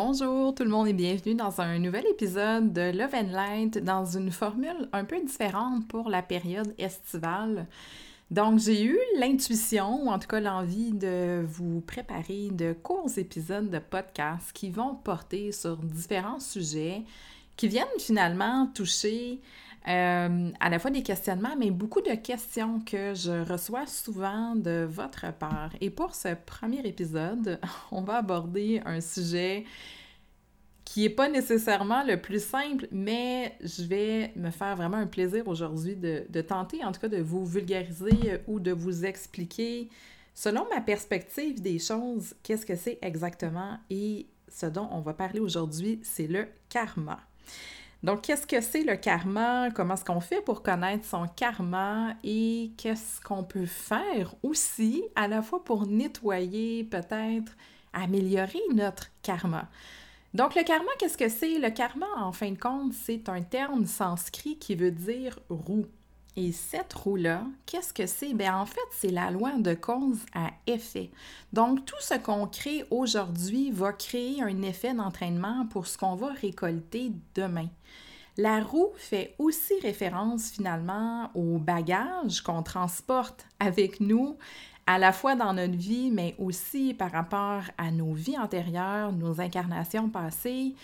Bonjour tout le monde et bienvenue dans un nouvel épisode de Love and Light dans une formule un peu différente pour la période estivale. Donc j'ai eu l'intuition ou en tout cas l'envie de vous préparer de courts épisodes de podcast qui vont porter sur différents sujets qui viennent finalement toucher euh, à la fois des questionnements, mais beaucoup de questions que je reçois souvent de votre part. Et pour ce premier épisode, on va aborder un sujet qui n'est pas nécessairement le plus simple, mais je vais me faire vraiment un plaisir aujourd'hui de, de, tenter, en tout cas, de vous vulgariser ou de vous expliquer, selon ma perspective des choses, qu'est-ce que c'est exactement et ce dont on va parler aujourd'hui, c'est le karma. Donc, qu'est-ce que c'est le karma? Comment est-ce qu'on fait pour connaître son karma? Et qu'est-ce qu'on peut faire aussi, à la fois pour nettoyer, peut-être améliorer notre karma? Donc, le karma, qu'est-ce que c'est? Le karma, en fin de compte, c'est un terme sanskrit qui veut dire roue. Et cette roue-là, qu'est-ce que c'est? Bien, en fait, c'est la loi de cause à effet. Donc, tout ce qu'on crée aujourd'hui va créer un effet d'entraînement pour ce qu'on va récolter demain. La roue fait aussi référence finalement au bagage qu'on transporte avec nous, à la fois dans notre vie, mais aussi par rapport à nos vies antérieures, nos incarnations passées.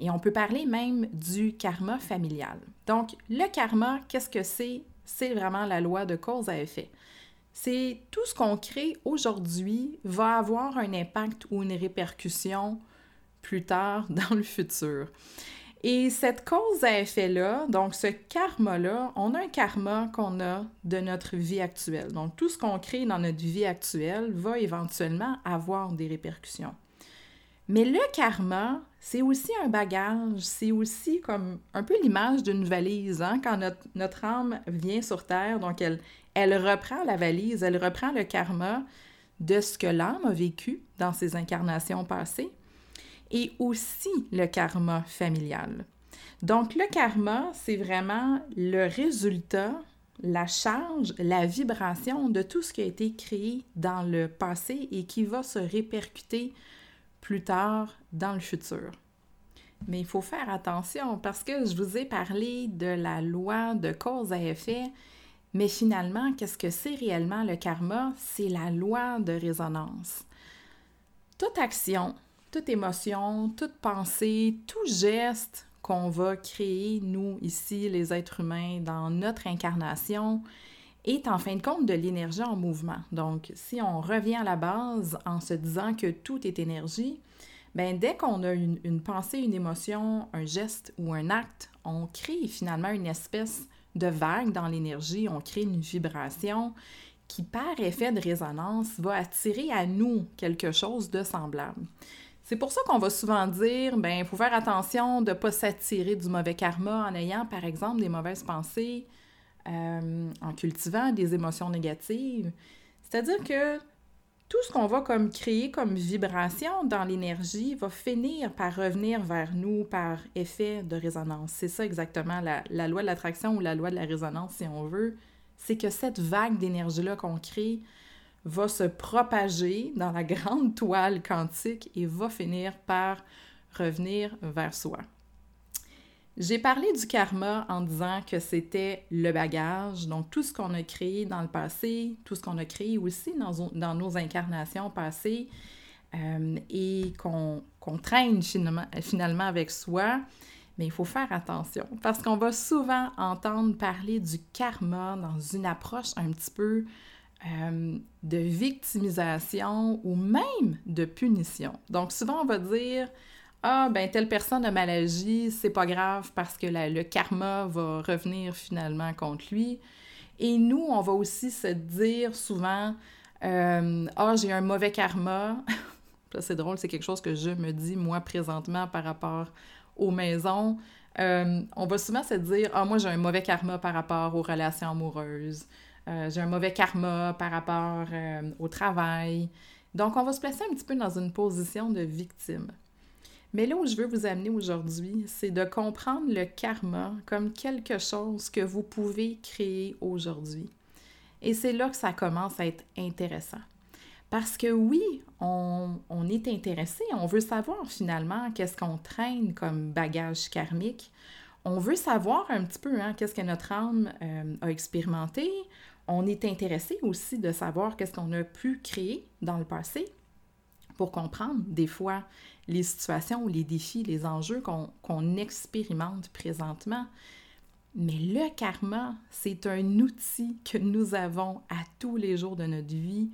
Et on peut parler même du karma familial. Donc, le karma, qu'est-ce que c'est? C'est vraiment la loi de cause à effet. C'est tout ce qu'on crée aujourd'hui va avoir un impact ou une répercussion plus tard dans le futur. Et cette cause à effet-là, donc ce karma-là, on a un karma qu'on a de notre vie actuelle. Donc tout ce qu'on crée dans notre vie actuelle va éventuellement avoir des répercussions. Mais le karma, c'est aussi un bagage, c'est aussi comme un peu l'image d'une valise, hein? quand notre, âme vient sur Terre, donc elle, elle reprend la valise, elle reprend le karma de ce que l'âme a vécu dans ses incarnations passées, et aussi le karma familial. Donc le karma, c'est vraiment le résultat, la charge, la vibration de tout ce qui a été créé dans le passé et qui va se répercuter plus tard dans le futur. Mais il faut faire attention parce que je vous ai parlé de la loi de cause à effet, mais finalement, qu'est-ce que c'est réellement le karma? C'est la loi de résonance. Toute action, toute émotion, toute pensée, tout geste qu'on va créer, nous, ici, les êtres humains, dans notre incarnation, est en fin de compte de l'énergie en mouvement. Donc, si on revient à la base en se disant que tout est énergie, ben dès qu'on a une, une, pensée, une émotion, un geste ou un acte, on crée finalement une espèce de vague dans l'énergie, on crée une vibration qui, par effet de résonance, va attirer à nous quelque chose de semblable. C'est pour ça qu'on va souvent dire, ben, il faut faire attention de ne pas s'attirer du mauvais karma en ayant, par exemple, des mauvaises pensées, euh, en cultivant des émotions négatives. C'est-à-dire que tout ce qu'on va comme créer comme vibration dans l'énergie va finir par revenir vers nous par effet de résonance. C'est ça exactement la, la loi de l'attraction ou la loi de la résonance, si on veut. C'est que cette vague d'énergie-là qu'on crée va se propager dans la grande toile quantique et va finir par revenir vers soi. J'ai parlé du karma en disant que c'était le bagage, donc tout ce qu'on a créé dans le passé, tout ce qu'on a créé aussi dans, nos incarnations passées euh, et qu'on traîne finalement, avec soi, mais il faut faire attention parce qu'on va souvent entendre parler du karma dans une approche un petit peu euh, de victimisation ou même de punition. Donc souvent on va dire ah, ben, telle personne a mal agi, c'est pas grave parce que le karma va revenir finalement contre lui. Et nous, on va aussi se dire souvent euh, Ah, j'ai un mauvais karma. c'est drôle, c'est quelque chose que je me dis moi présentement par rapport aux maisons. Euh, on va souvent se dire Ah, moi, j'ai un mauvais karma par rapport aux relations amoureuses. Euh, j'ai un mauvais karma par rapport au travail. Donc, on va se placer un petit peu dans une position de victime. Mais là où je veux vous amener aujourd'hui, c'est de comprendre le karma comme quelque chose que vous pouvez créer aujourd'hui. Et c'est là que ça commence à être intéressant. Parce que oui, on, est intéressé, on veut savoir finalement qu'est-ce qu'on traîne comme bagage karmique. On veut savoir un petit peu hein, qu'est-ce que notre âme euh, a expérimenté. On est intéressé aussi de savoir qu'est-ce qu'on a pu créer dans le passé pour comprendre des fois les situations, les défis, les enjeux qu'on expérimente présentement. Mais le karma, c'est un outil que nous avons à tous les jours de notre vie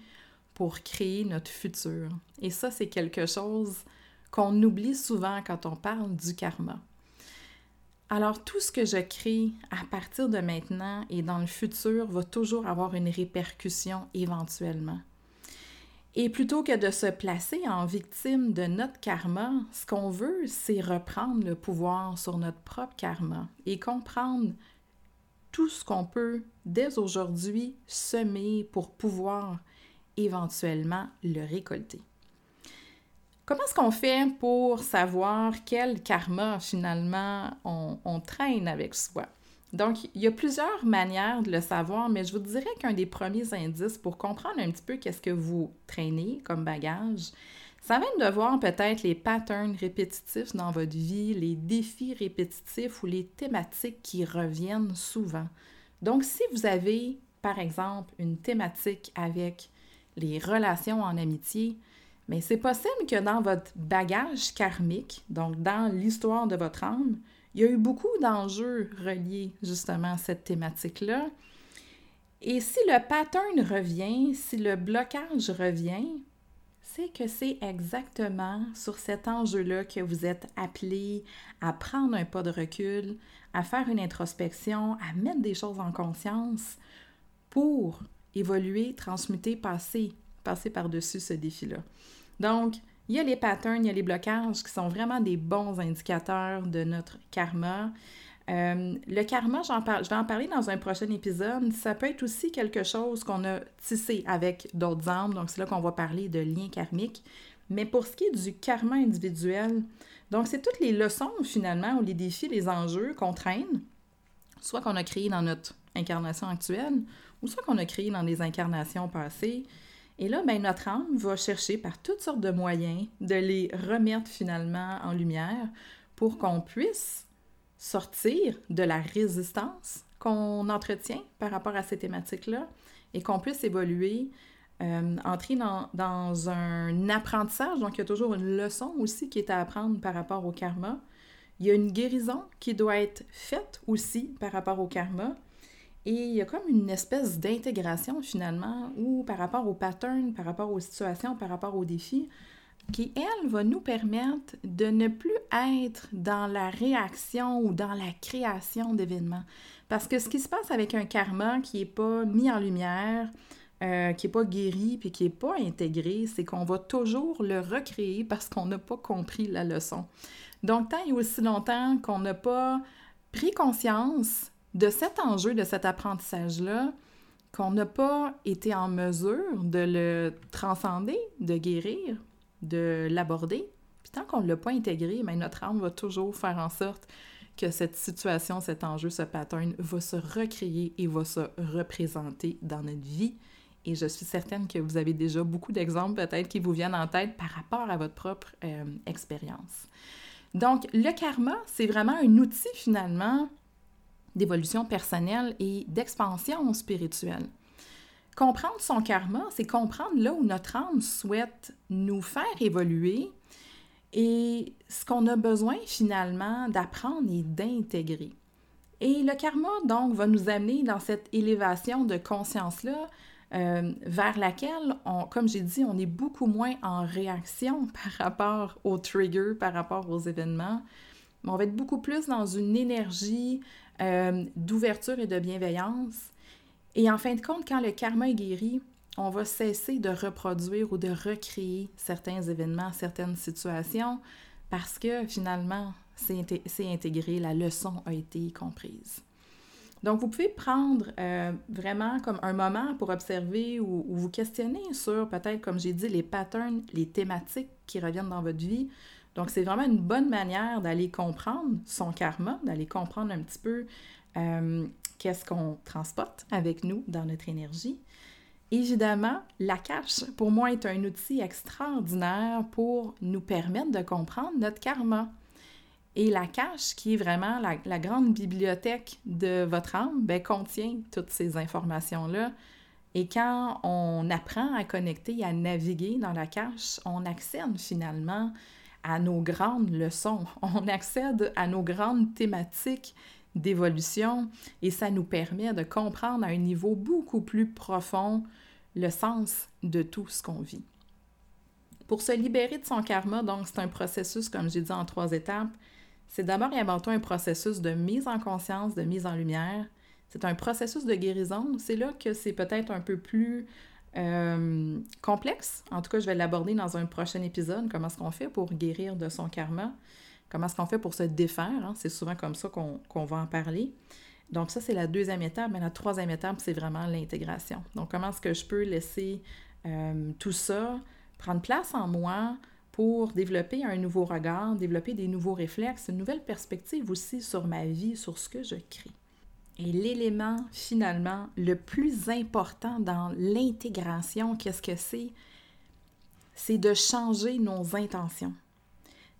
pour créer notre futur. Et ça, c'est quelque chose qu'on oublie souvent quand on parle du karma. Alors, tout ce que je crée à partir de maintenant et dans le futur va toujours avoir une répercussion éventuellement. Et plutôt que de se placer en victime de notre karma, ce qu'on veut, c'est reprendre le pouvoir sur notre propre karma et comprendre tout ce qu'on peut dès aujourd'hui semer pour pouvoir éventuellement le récolter. Comment est-ce qu'on fait pour savoir quel karma finalement on, traîne avec soi? Donc, il y a plusieurs manières de le savoir, mais je vous dirais qu'un des premiers indices pour comprendre un petit peu qu'est-ce que vous traînez comme bagage, ça va être de voir peut-être les patterns répétitifs dans votre vie, les défis répétitifs ou les thématiques qui reviennent souvent. Donc, si vous avez, par exemple, une thématique avec les relations en amitié, mais c'est possible que dans votre bagage karmique, donc dans l'histoire de votre âme, il y a eu beaucoup d'enjeux reliés justement à cette thématique-là. Et si le pattern revient, si le blocage revient, c'est que c'est exactement sur cet enjeu-là que vous êtes appelé à prendre un pas de recul, à faire une introspection, à mettre des choses en conscience pour évoluer, transmuter, passer, passer par-dessus ce défi-là. Donc, il y a les patterns, il y a les blocages qui sont vraiment des bons indicateurs de notre karma. Euh, le karma, je vais en parler dans un prochain épisode. Ça peut être aussi quelque chose qu'on a tissé avec d'autres âmes, donc c'est là qu'on va parler de liens karmiques. Mais pour ce qui est du karma individuel, donc c'est toutes les leçons finalement, ou les défis, les enjeux qu'on traîne, soit qu'on a créé dans notre incarnation actuelle, ou soit qu'on a créé dans des incarnations passées, et là, ben, notre âme va chercher par toutes sortes de moyens de les remettre finalement en lumière pour qu'on puisse sortir de la résistance qu'on entretient par rapport à ces thématiques-là et qu'on puisse évoluer, euh, entrer dans, dans, un apprentissage. Donc, il y a toujours une leçon aussi qui est à apprendre par rapport au karma. Il y a une guérison qui doit être faite aussi par rapport au karma. Et il y a comme une espèce d'intégration finalement, où par rapport aux patterns, par rapport aux situations, par rapport aux défis, qui, elle, va nous permettre de ne plus être dans la réaction ou dans la création d'événements. Parce que ce qui se passe avec un karma qui n'est pas mis en lumière, euh, qui n'est pas guéri, puis qui n'est pas intégré, c'est qu'on va toujours le recréer parce qu'on n'a pas compris la leçon. Donc, tant et aussi longtemps qu'on n'a pas pris conscience de cet enjeu, de cet apprentissage-là, qu'on n'a pas été en mesure de le transcender, de guérir, de l'aborder. Puis tant qu'on ne l'a pas intégré, mais notre âme va toujours faire en sorte que cette situation, cet enjeu, ce pattern va se recréer et va se représenter dans notre vie et je suis certaine que vous avez déjà beaucoup d'exemples peut-être qui vous viennent en tête par rapport à votre propre euh, expérience. Donc, le karma, c'est vraiment un outil finalement d'évolution personnelle et d'expansion spirituelle. Comprendre son karma, c'est comprendre là où notre âme souhaite nous faire évoluer et ce qu'on a besoin finalement d'apprendre et d'intégrer. Et le karma, donc, va nous amener dans cette élévation de conscience-là euh, vers laquelle, on, comme j'ai dit, on est beaucoup moins en réaction par rapport aux triggers, par rapport aux événements. Mais on va être beaucoup plus dans une énergie euh, d'ouverture et de bienveillance. Et en fin de compte, quand le karma est guéri, on va cesser de reproduire ou de recréer certains événements, certaines situations, parce que finalement, c'est intégré, la leçon a été comprise. Donc, vous pouvez prendre euh, vraiment comme un moment pour observer ou, ou vous questionner sur peut-être, comme j'ai dit, les patterns, les thématiques qui reviennent dans votre vie. Donc, c'est vraiment une bonne manière d'aller comprendre son karma, d'aller comprendre un petit peu euh, qu'est-ce qu'on transporte avec nous dans notre énergie. Évidemment, la cache, pour moi, est un outil extraordinaire pour nous permettre de comprendre notre karma. Et la cache, qui est vraiment la, grande bibliothèque de votre âme, ben, contient toutes ces informations-là. Et quand on apprend à connecter, à naviguer dans la cache, on accède finalement à nos grandes leçons, on accède à nos grandes thématiques d'évolution et ça nous permet de comprendre à un niveau beaucoup plus profond le sens de tout ce qu'on vit. Pour se libérer de son karma, donc c'est un processus, comme j'ai dit, en trois étapes. C'est d'abord et avant tout un processus de mise en conscience, de mise en lumière. C'est un processus de guérison. C'est là que c'est peut-être un peu plus euh, complexe. En tout cas, je vais l'aborder dans un prochain épisode, comment est-ce qu'on fait pour guérir de son karma. Comment est-ce qu'on fait pour se défaire? Hein? C'est souvent comme ça qu'on va en parler. Donc ça, c'est la deuxième étape, mais la troisième étape, c'est vraiment l'intégration. Donc comment est-ce que je peux laisser euh, tout ça prendre place en moi pour développer un nouveau regard, développer des nouveaux réflexes, une nouvelle perspective aussi sur ma vie, sur ce que je crée? Et l'élément finalement le plus important dans l'intégration, qu'est-ce que c'est? C'est de changer nos intentions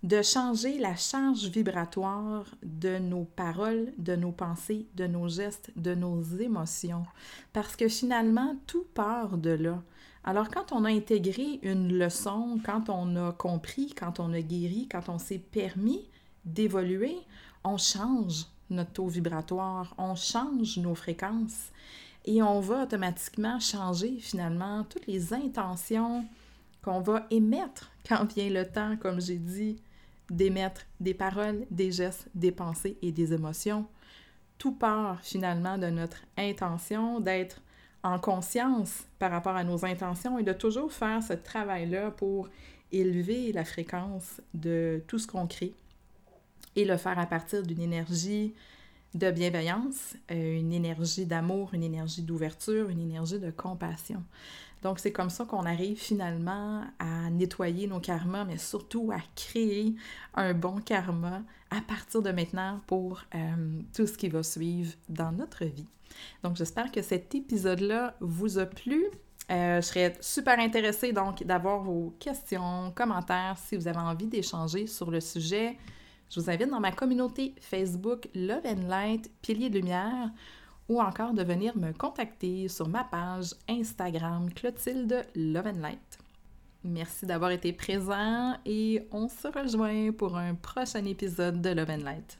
de changer la charge vibratoire de nos paroles, de nos pensées, de nos gestes, de nos émotions. Parce que finalement, tout part de là. Alors quand on a intégré une leçon, quand on a compris, quand on a guéri, quand on s'est permis d'évoluer, on change notre taux vibratoire, on change nos fréquences et on va automatiquement changer finalement toutes les intentions qu'on va émettre quand vient le temps, comme j'ai dit, d'émettre des paroles, des gestes, des pensées et des émotions. Tout part finalement de notre intention, d'être en conscience par rapport à nos intentions et de toujours faire ce travail-là pour élever la fréquence de tout ce qu'on crée et le faire à partir d'une énergie de bienveillance, euh, une énergie d'amour, une énergie d'ouverture, une énergie de compassion. Donc, c'est comme ça qu'on arrive finalement à nettoyer nos karmas, mais surtout à créer un bon karma à partir de maintenant pour euh, tout ce qui va suivre dans notre vie. Donc, j'espère que cet épisode-là vous a plu. Euh, je serais super intéressée donc d'avoir vos questions, commentaires, si vous avez envie d'échanger sur le sujet. Je vous invite dans ma communauté Facebook Love and Light, Pilier de Lumière, ou encore de venir me contacter sur ma page Instagram Clotilde Love and Light. Merci d'avoir été présent et on se rejoint pour un prochain épisode de Love and Light.